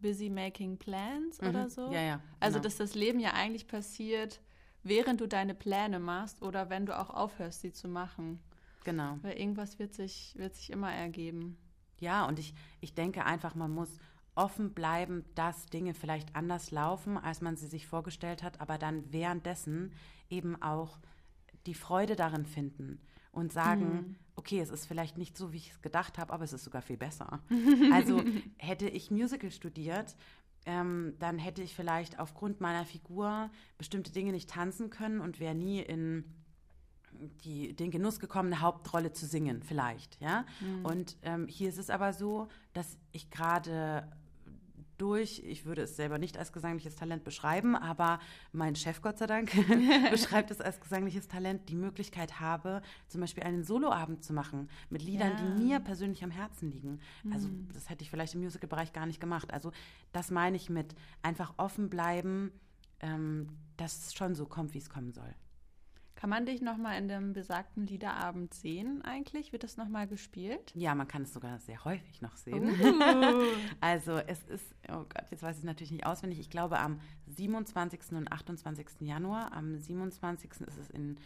busy making plans oder so. Mhm. Ja, ja. Also, genau. dass das Leben ja eigentlich passiert, während du deine Pläne machst oder wenn du auch aufhörst, sie zu machen. Genau. Weil irgendwas wird sich, wird sich immer ergeben. Ja, und ich, ich denke einfach, man muss offen bleiben, dass Dinge vielleicht anders laufen, als man sie sich vorgestellt hat, aber dann währenddessen eben auch die Freude darin finden und sagen, okay, es ist vielleicht nicht so, wie ich es gedacht habe, aber es ist sogar viel besser. also hätte ich Musical studiert, ähm, dann hätte ich vielleicht aufgrund meiner Figur bestimmte Dinge nicht tanzen können und wäre nie in die, den Genuss gekommen, eine Hauptrolle zu singen, vielleicht, ja. Und ähm, hier ist es aber so, dass ich gerade durch, ich würde es selber nicht als gesangliches Talent beschreiben, aber mein Chef, Gott sei Dank, beschreibt es als gesangliches Talent, die Möglichkeit habe, zum Beispiel einen Soloabend zu machen mit Liedern, Ja. die mir persönlich am Herzen liegen. Also das hätte ich vielleicht im Musical-Bereich gar nicht gemacht. Also das meine ich mit einfach offen bleiben, ähm, dass es schon so kommt, wie es kommen soll. Kann man dich nochmal in dem besagten Liederabend sehen eigentlich? Wird das nochmal gespielt? Ja, man kann es sogar sehr häufig noch sehen. Uh. Also es ist, oh Gott, jetzt weiß ich es natürlich nicht auswendig. Ich glaube am 27. und 28. Januar. Am 27. ist es in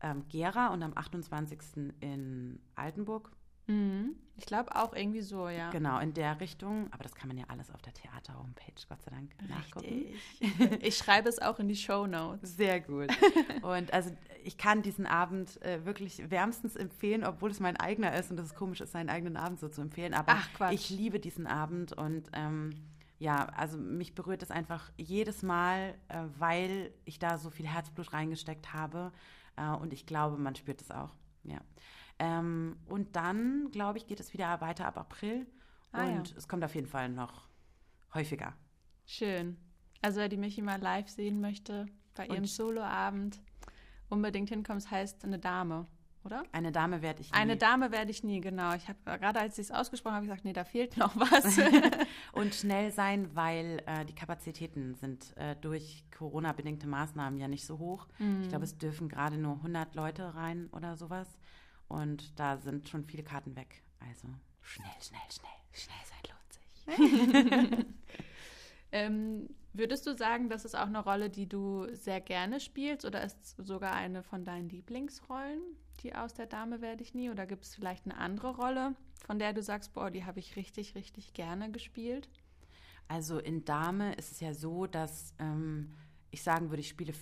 ähm, Gera und am 28. in Altenburg. Mhm. Ich glaube auch irgendwie so, ja. Genau, in der Richtung. Aber das kann man ja alles auf der Theater-Homepage, Gott sei Dank, nachgucken. Richtig. Ich schreibe es auch in die Show Notes. Sehr gut. Und also ich kann diesen Abend äh, wirklich wärmstens empfehlen, obwohl es mein eigener ist und es ist komisch ist, seinen eigenen Abend so zu empfehlen. Aber Ach, ich liebe diesen Abend und ähm, ja, also mich berührt es einfach jedes Mal, äh, weil ich da so viel Herzblut reingesteckt habe. Äh, und ich glaube, man spürt es auch. Ja. Ähm, und dann, glaube ich, geht es wieder weiter ab April. Ah, ja. und es kommt auf jeden Fall noch häufiger. Schön. Also wer die Michi mal live sehen möchte, bei ihrem Soloabend, unbedingt hinkommen. Es heißt eine Dame. oder? Eine Dame werde ich nie. Eine Dame werde ich nie, genau. Ich habe gerade als ich es ausgesprochen habe, gesagt, nee, da fehlt noch was. und schnell sein, weil äh, die Kapazitäten sind äh, durch Corona-bedingte Maßnahmen ja nicht so hoch. Mhm. Ich glaube, es dürfen gerade nur 100 Leute rein oder sowas. Und da sind schon viele Karten weg. Also schnell, schnell, schnell. Schnell sein lohnt sich. ähm, würdest du sagen, das ist auch eine Rolle, die du sehr gerne spielst oder ist es sogar eine von deinen Lieblingsrollen, die aus der Dame werde ich nie? Oder gibt es vielleicht eine andere Rolle, von der du sagst, boah, die habe ich richtig, richtig gerne gespielt? Also in Dame ist es ja so, dass ähm, ich sagen würde, ich spiele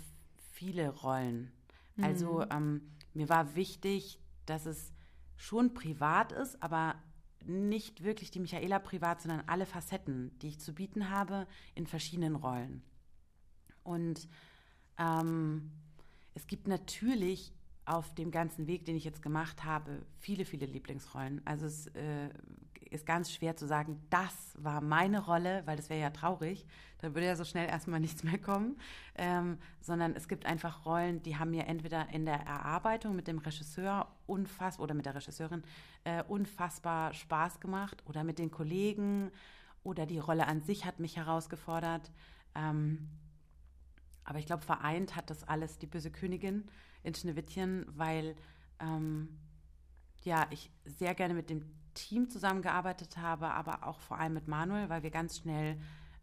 viele Rollen. Also ähm, mir war wichtig, dass es schon privat ist, aber nicht wirklich die Michaela privat, sondern alle Facetten, die ich zu bieten habe in verschiedenen Rollen. Und ähm, es gibt natürlich auf dem ganzen Weg, den ich jetzt gemacht habe, viele, viele Lieblingsrollen. Also es äh, ist ganz schwer zu sagen, das war meine Rolle, weil das wäre ja traurig. Da würde ja so schnell erstmal nichts mehr kommen. Ähm, sondern es gibt einfach Rollen, die haben mir entweder in der Erarbeitung mit dem Regisseur unfassbar oder mit der Regisseurin äh, unfassbar Spaß gemacht oder mit den Kollegen oder die Rolle an sich hat mich herausgefordert. Ähm, aber ich glaube, vereint hat das alles die böse Königin in Schneewittchen, weil ähm, ja, ich sehr gerne mit dem Team zusammengearbeitet habe, aber auch vor allem mit Manuel, weil wir ganz schnell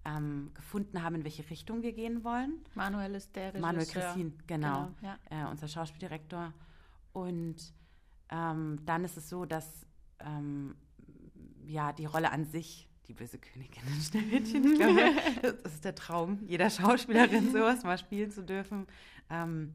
ähm, gefunden haben, in welche Richtung wir gehen wollen. Manuel ist der Regisseur. Manuel Christin, genau, Genau, äh, unser Schauspieldirektor. Und ähm, dann ist es so, dass ähm, ja die Rolle an sich, die böse Königin in Schneewittchen, ich glaube, das ist der Traum jeder Schauspielerin, sowas mal spielen zu dürfen. Ähm,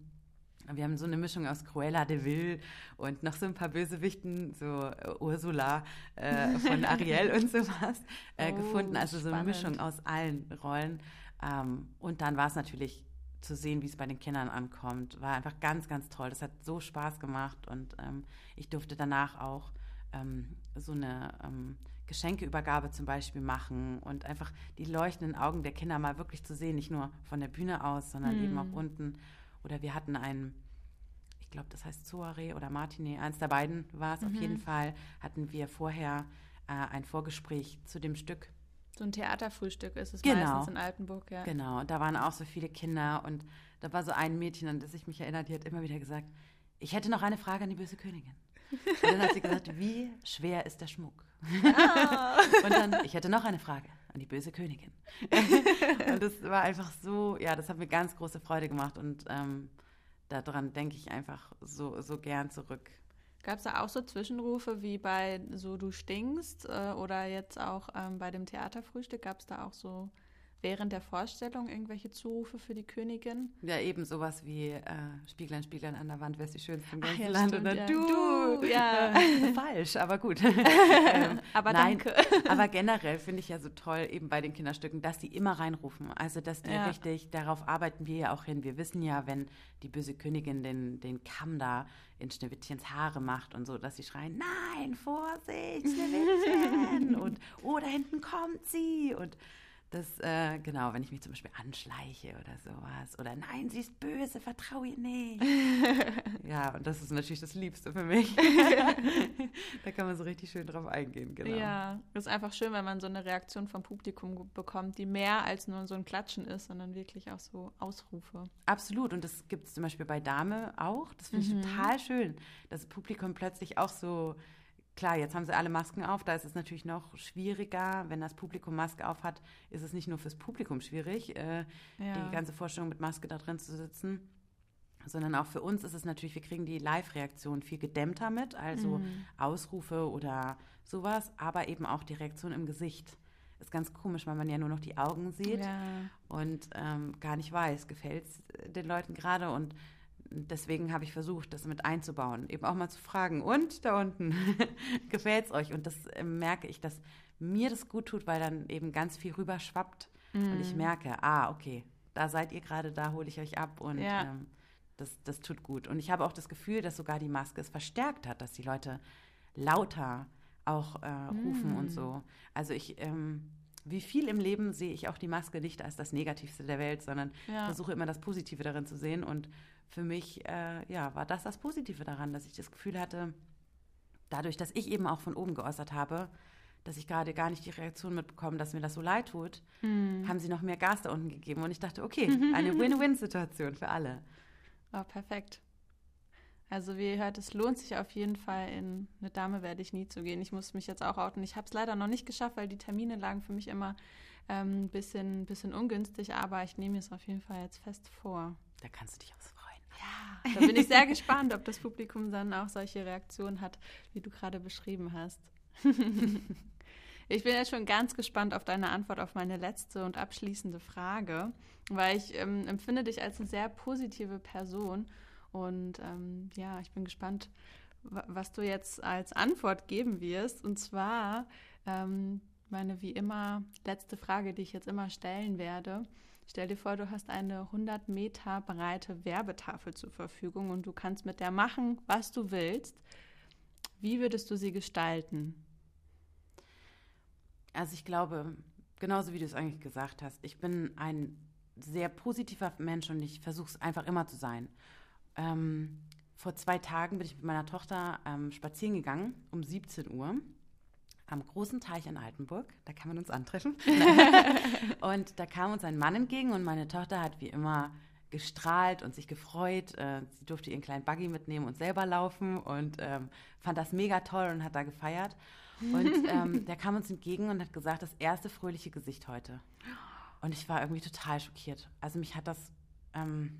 wir haben so eine Mischung aus Cruella de Vil und noch so ein paar Bösewichten, so äh, Ursula äh, von Ariel und sowas äh, Oh, gefunden. Also so eine spannend. Mischung aus allen Rollen. Ähm, und dann war es natürlich zu sehen, wie es bei den Kindern ankommt. War einfach ganz, ganz toll. Das hat so Spaß gemacht und ähm, ich durfte danach auch ähm, so eine ähm, Geschenkeübergabe zum Beispiel machen und einfach die leuchtenden Augen der Kinder mal wirklich zu sehen, nicht nur von der Bühne aus, sondern eben auch unten. Oder wir hatten ein, ich glaube, das heißt Soiree oder Martinet, eins der beiden war es auf jeden Fall, hatten wir vorher äh, ein Vorgespräch zu dem Stück. So ein Theaterfrühstück ist es Genau. meistens in Altenburg, ja. Genau, da waren auch so viele Kinder und da war so ein Mädchen, an das ich mich erinnere, die hat immer wieder gesagt, ich hätte noch eine Frage an die böse Königin. Und dann hat sie gesagt, wie schwer ist der Schmuck? Und dann, ich hätte noch eine Frage an die böse Königin. Und das war einfach so, ja, das hat mir ganz große Freude gemacht und ähm, daran denke ich einfach so, so gern zurück. Gab es da auch so Zwischenrufe wie bei so Du stinkst äh, oder jetzt auch ähm, bei dem Theaterfrühstück? Gab es da auch so während der Vorstellung irgendwelche Zurufe für die Königin? Ja, eben sowas wie äh, Spieglein, Spieglein an der Wand, wer ist die schönste im ganzen ja, Land? stimmt, Oder ja. du! Du, ja. Falsch, aber gut. ähm, Aber nein, danke. aber generell finde ich ja so toll, eben bei den Kinderstücken, dass die immer reinrufen. Also, dass die Ja. richtig, darauf arbeiten wir ja auch hin. Wir wissen ja, wenn die böse Königin den, den Kamm da in Schneewittchens Haare macht und so, dass sie schreien, nein, Vorsicht, Schneewittchen! und, oh, da hinten kommt sie! Und das, äh, genau, wenn ich mich zum Beispiel anschleiche oder sowas. Oder nein, sie ist böse, vertraue ihr nicht. ja, und das ist natürlich das Liebste für mich. da kann man so richtig schön drauf eingehen, genau. Ja, ist einfach schön, wenn man so eine Reaktion vom Publikum bekommt, die mehr als nur so ein Klatschen ist, sondern wirklich auch so Ausrufe. Absolut. Und das gibt es zum Beispiel bei Dame auch. Das finde ich total schön, dass das Publikum plötzlich auch so. Klar, jetzt haben sie alle Masken auf, da ist es natürlich noch schwieriger. Wenn das Publikum Maske auf hat, ist es nicht nur fürs Publikum schwierig, äh, Ja. die ganze Vorstellung mit Maske da drin zu sitzen, sondern auch für uns ist es natürlich, wir kriegen die Live-Reaktion viel gedämmter mit, also Ausrufe oder sowas, aber eben auch die Reaktion im Gesicht. Ist ganz komisch, weil man ja nur noch die Augen sieht Ja. und ähm, gar nicht weiß, gefällt es den Leuten gerade und deswegen habe ich versucht, das mit einzubauen, eben auch mal zu fragen, und da unten, gefällt es euch? Und das äh, merke ich, dass mir das gut tut, weil dann eben ganz viel rüberschwappt und Mhm. ich merke, ah, okay, da seid ihr gerade, da hole ich euch ab und Ja. ähm, das, das tut gut. Und ich habe auch das Gefühl, dass sogar die Maske es verstärkt hat, dass die Leute lauter auch äh, rufen Mm. und so. Also ich, ähm, wie viel im Leben sehe ich auch die Maske nicht als das Negativste der Welt, sondern Ja. versuche immer das Positive darin zu sehen. Und für mich, äh, ja, war das das Positive daran, dass ich das Gefühl hatte, dadurch, dass ich eben auch von oben geäußert habe, dass ich gerade gar nicht die Reaktion mitbekomme, dass mir das so leid tut, Hm. haben sie noch mehr Gas da unten gegeben. Und ich dachte, okay, eine Win-Win-Situation für alle. Oh, perfekt. Also wie ihr hört, es lohnt sich auf jeden Fall, in eine Dame werde ich nie zu gehen. Ich muss mich jetzt auch outen. Ich habe es leider noch nicht geschafft, weil die Termine lagen für mich immer ein ähm, bisschen, bisschen ungünstig, aber ich nehme es auf jeden Fall jetzt fest vor. Da kannst du dich auch freuen. Ja. Da bin ich sehr gespannt, ob das Publikum dann auch solche Reaktionen hat, wie du gerade beschrieben hast. ich bin jetzt schon ganz gespannt auf deine Antwort auf meine letzte und abschließende Frage, weil ich ähm, empfinde dich als eine sehr positive Person und ähm, ja, ich bin gespannt, was du jetzt als Antwort geben wirst. Und zwar ähm, meine wie immer letzte Frage, die ich jetzt immer stellen werde. Stell dir vor, du hast eine 100 Meter breite Werbetafel zur Verfügung und du kannst mit der machen, was du willst. Wie würdest du sie gestalten? Also ich glaube, genauso wie du es eigentlich gesagt hast, ich bin ein sehr positiver Mensch und ich versuche es einfach immer zu sein. Ähm, vor zwei Tagen bin ich mit meiner Tochter ähm, spazieren gegangen um 17 Uhr am großen Teich in Altenburg. Da kann man uns antreffen. und da kam uns ein Mann entgegen und meine Tochter hat wie immer gestrahlt und sich gefreut. Äh, sie durfte ihren kleinen Buggy mitnehmen und selber laufen und ähm, fand das mega toll und hat da gefeiert. Und ähm, der kam uns entgegen und hat gesagt, das erste fröhliche Gesicht heute. Und ich war irgendwie total schockiert. Also mich hat das, ähm,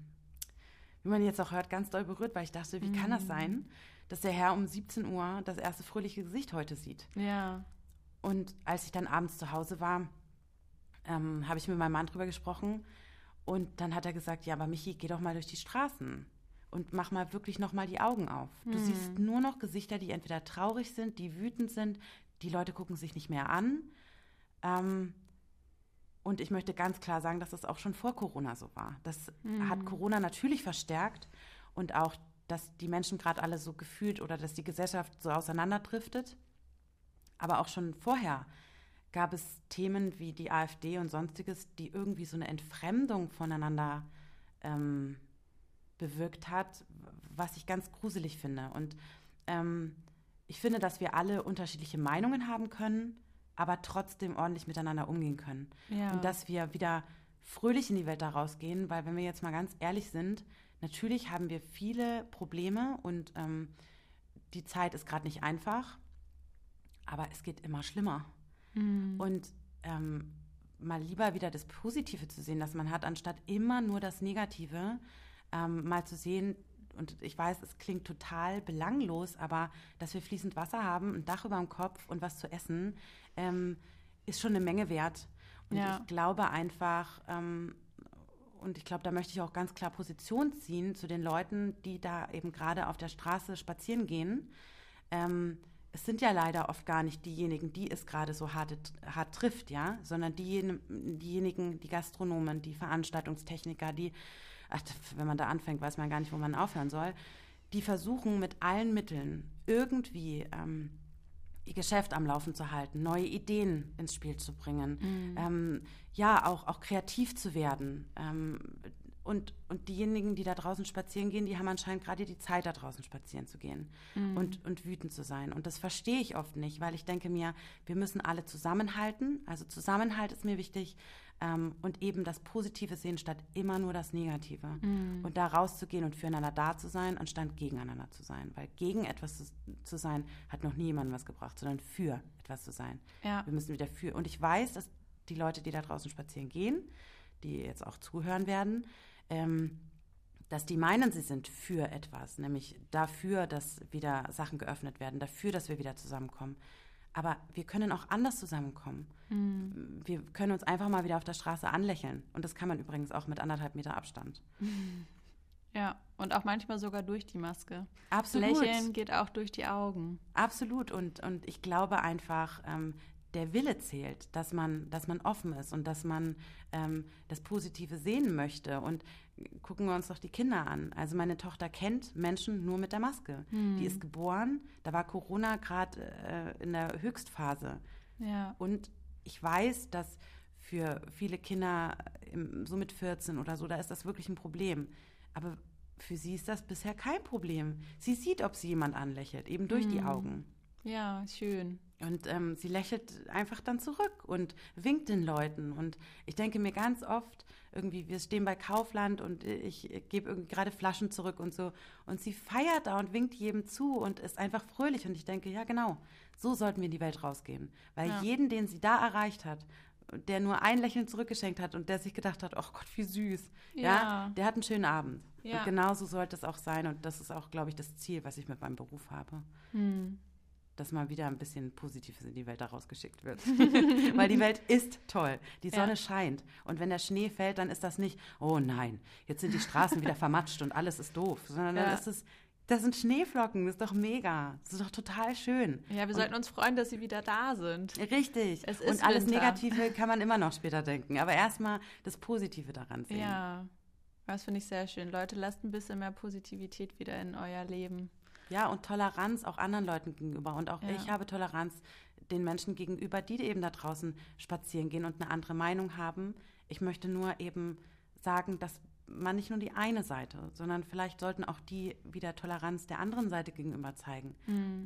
wie man jetzt auch hört, ganz doll berührt, weil ich dachte, wie kann das sein, dass der Herr um 17 Uhr das erste fröhliche Gesicht heute sieht? Ja. Und als ich dann abends zu Hause war, ähm, habe ich mit meinem Mann drüber gesprochen. Und dann hat er gesagt, ja, aber Michi, geh doch mal durch die Straßen und mach mal wirklich noch mal die Augen auf. Du Hm. siehst nur noch Gesichter, die entweder traurig sind, die wütend sind, die Leute gucken sich nicht mehr an. Ähm, und ich möchte ganz klar sagen, dass das auch schon vor Corona so war. Das hat Corona natürlich verstärkt und auch, dass die Menschen gerade alle so gefühlt oder dass die Gesellschaft so auseinanderdriftet. Aber auch schon vorher gab es Themen wie die AfD und sonstiges, die irgendwie so eine Entfremdung voneinander ähm, bewirkt hat, was ich ganz gruselig finde. Und ähm, ich finde, dass wir alle unterschiedliche Meinungen haben können, aber trotzdem ordentlich miteinander umgehen können. Ja. Und dass wir wieder fröhlich in die Welt daraus gehen, weil wenn wir jetzt mal ganz ehrlich sind, natürlich haben wir viele Probleme und ähm, die Zeit ist gerade nicht einfach, aber es geht immer schlimmer. Und ähm, mal lieber wieder das Positive zu sehen, das man hat, anstatt immer nur das Negative, ähm, mal zu sehen, und ich weiß, es klingt total belanglos, aber dass wir fließend Wasser haben, ein Dach über dem Kopf und was zu essen, ähm, ist schon eine Menge wert. Und Ja. ich glaube einfach, ähm, und ich glaube, da möchte ich auch ganz klar Position ziehen zu den Leuten, die da eben gerade auf der Straße spazieren gehen. Ähm, es sind ja leider oft gar nicht diejenigen, die es gerade so hart, hart trifft, ja, sondern diejenigen, die Gastronomen, die Veranstaltungstechniker, die, ach, wenn man da anfängt, weiß man gar nicht, wo man aufhören soll, die versuchen mit allen Mitteln irgendwie ähm, ihr Geschäft am Laufen zu halten, neue Ideen ins Spiel zu bringen, ähm, ja, auch, auch kreativ zu werden. Ähm, und, und diejenigen, die da draußen spazieren gehen, die haben anscheinend gerade die Zeit, da draußen spazieren zu gehen und, und wütend zu sein. Und das verstehe ich oft nicht, weil ich denke mir, wir müssen alle zusammenhalten. Also Zusammenhalt ist mir wichtig. Ähm, und eben das Positive sehen statt immer nur das Negative. Und da rauszugehen und füreinander da zu sein, anstatt gegeneinander zu sein. Weil gegen etwas zu, zu sein, hat noch nie jemandem was gebracht, sondern für etwas zu sein. Ja. Wir müssen wieder für. Und ich weiß, dass die Leute, die da draußen spazieren gehen, die jetzt auch zuhören werden, ähm, dass die meinen, sie sind für etwas, nämlich dafür, dass wieder Sachen geöffnet werden, dafür, dass wir wieder zusammenkommen. Aber wir können auch anders zusammenkommen. Wir können uns einfach mal wieder auf der Straße anlächeln. Und das kann man übrigens auch mit anderthalb Meter Abstand. Ja, und auch manchmal sogar durch die Maske. Absolut. Lächeln geht auch durch die Augen. Absolut. Und, und ich glaube einfach, ähm, der Wille zählt, dass man, dass man offen ist und dass man ähm, das Positive sehen möchte. Und gucken wir uns doch die Kinder an. Also meine Tochter kennt Menschen nur mit der Maske. Die ist geboren, da war Corona gerade äh, in der Höchstphase. Ja. Und ich weiß, dass für viele Kinder im, so mit 14 oder so, da ist das wirklich ein Problem. Aber für sie ist das bisher kein Problem. Sie sieht, ob sie jemand anlächelt, eben durch die Augen. Ja, schön. Und ähm, sie lächelt einfach dann zurück und winkt den Leuten. Und ich denke mir ganz oft, irgendwie, wir stehen bei Kaufland und ich gebe irgendwie gerade Flaschen zurück und so. Und sie feiert da und winkt jedem zu und ist einfach fröhlich. Und ich denke, ja, genau, so sollten wir in die Welt rausgehen. Weil Ja. jeden, den sie da erreicht hat, der nur ein Lächeln zurückgeschenkt hat und der sich gedacht hat, ach Gott, wie süß, ja, Ja. der hat einen schönen Abend. Ja. Und genauso sollte es auch sein. Und das ist auch, glaube ich, das Ziel, was ich mit meinem Beruf habe Hm. Dass mal wieder ein bisschen Positives in die Welt daraus geschickt wird. Weil die Welt ist toll. Die Sonne Ja. scheint. Und wenn der Schnee fällt, dann ist das nicht, oh nein, jetzt sind die Straßen wieder vermatscht und alles ist doof. Sondern dann Ja. ist es, das sind Schneeflocken, das ist doch mega. Das ist doch total schön. Ja, wir und, sollten uns freuen, dass sie wieder da sind. Richtig. Es ist und alles Winter. Negative kann man immer noch später denken. Aber erstmal das Positive daran sehen. Ja, das finde ich sehr schön. Leute, lasst ein bisschen mehr Positivität wieder in euer Leben. Ja, und Toleranz auch anderen Leuten gegenüber. Und auch Ja. ich habe Toleranz den Menschen gegenüber, die eben da draußen spazieren gehen und eine andere Meinung haben. Ich möchte nur eben sagen, dass man nicht nur die eine Seite, sondern vielleicht sollten auch die wieder Toleranz der anderen Seite gegenüber zeigen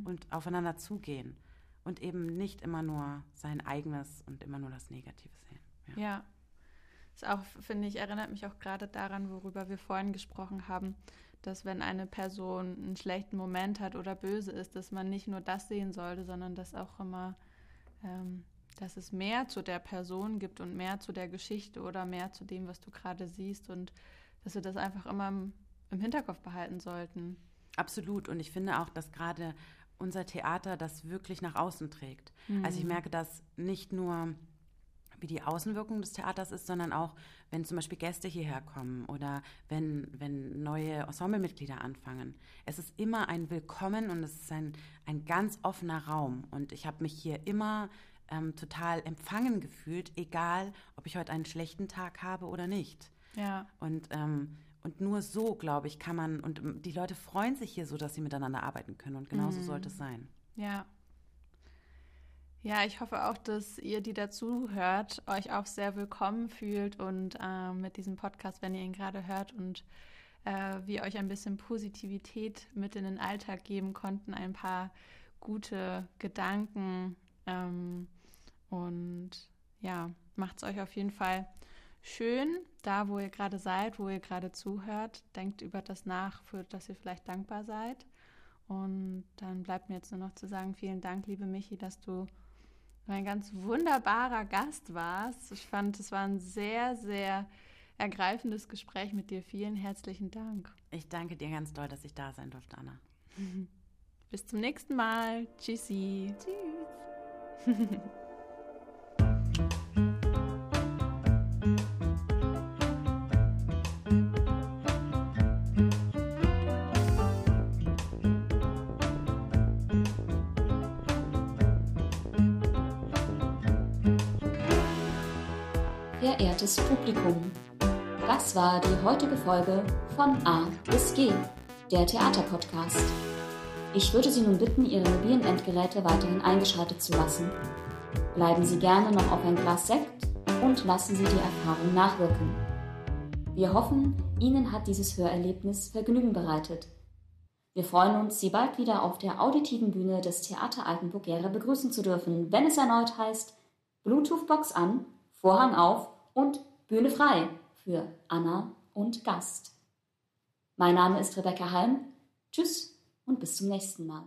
und aufeinander zugehen und eben nicht immer nur sein eigenes und immer nur das Negative sehen. Ja. Ja. Ist auch, finde ich, erinnert mich auch gerade daran, worüber wir vorhin gesprochen haben, dass wenn eine Person einen schlechten Moment hat oder böse ist, dass man nicht nur das sehen sollte, sondern dass auch immer, ähm, dass es mehr zu der Person gibt und mehr zu der Geschichte oder mehr zu dem, was du gerade siehst und dass wir das einfach immer im, im Hinterkopf behalten sollten. Absolut. Und ich finde auch, dass gerade unser Theater das wirklich nach außen trägt. Also ich merke das nicht nur, wie die Außenwirkung des Theaters ist, sondern auch, wenn zum Beispiel Gäste hierher kommen oder wenn, wenn neue Ensemblemitglieder anfangen. Es ist immer ein Willkommen und es ist ein, ein ganz offener Raum. Und ich habe mich hier immer ähm, total empfangen gefühlt, egal ob ich heute einen schlechten Tag habe oder nicht. Ja. Und, ähm, und nur so, glaube ich, kann man, und die Leute freuen sich hier so, dass sie miteinander arbeiten können. Und genauso sollte es sein. Ja. Ja, ich hoffe auch, dass ihr, die dazu hört, euch auch sehr willkommen fühlt und äh, mit diesem Podcast, wenn ihr ihn gerade hört und äh, wir euch ein bisschen Positivität mit in den Alltag geben konnten, ein paar gute Gedanken ähm, und ja, macht es euch auf jeden Fall schön, da wo ihr gerade seid, wo ihr gerade zuhört. Denkt über das nach, für das ihr vielleicht dankbar seid. Und dann bleibt mir jetzt nur noch zu sagen, vielen Dank, liebe Michi, dass du ein ganz wunderbarer Gast warst. Ich fand, es war ein sehr, sehr ergreifendes Gespräch mit dir. Vielen herzlichen Dank. Ich danke dir ganz doll, dass ich da sein durfte, Anna. Bis zum nächsten Mal. Tschüssi. Tschüss. Verehrtes Publikum, das war die heutige Folge von A bis G, der Theaterpodcast. Ich würde Sie nun bitten, Ihre mobilen Endgeräte weiterhin eingeschaltet zu lassen. Bleiben Sie gerne noch auf ein Glas Sekt und lassen Sie die Erfahrung nachwirken. Wir hoffen, Ihnen hat dieses Hörerlebnis Vergnügen bereitet. Wir freuen uns, Sie bald wieder auf der auditiven Bühne des Theater Altenburg-Gera begrüßen zu dürfen, wenn es erneut heißt Bluetooth-Box an, Vorhang auf und Bühne frei für Anna und Gast. Mein Name ist Rebecca Halm. Tschüss und bis zum nächsten Mal.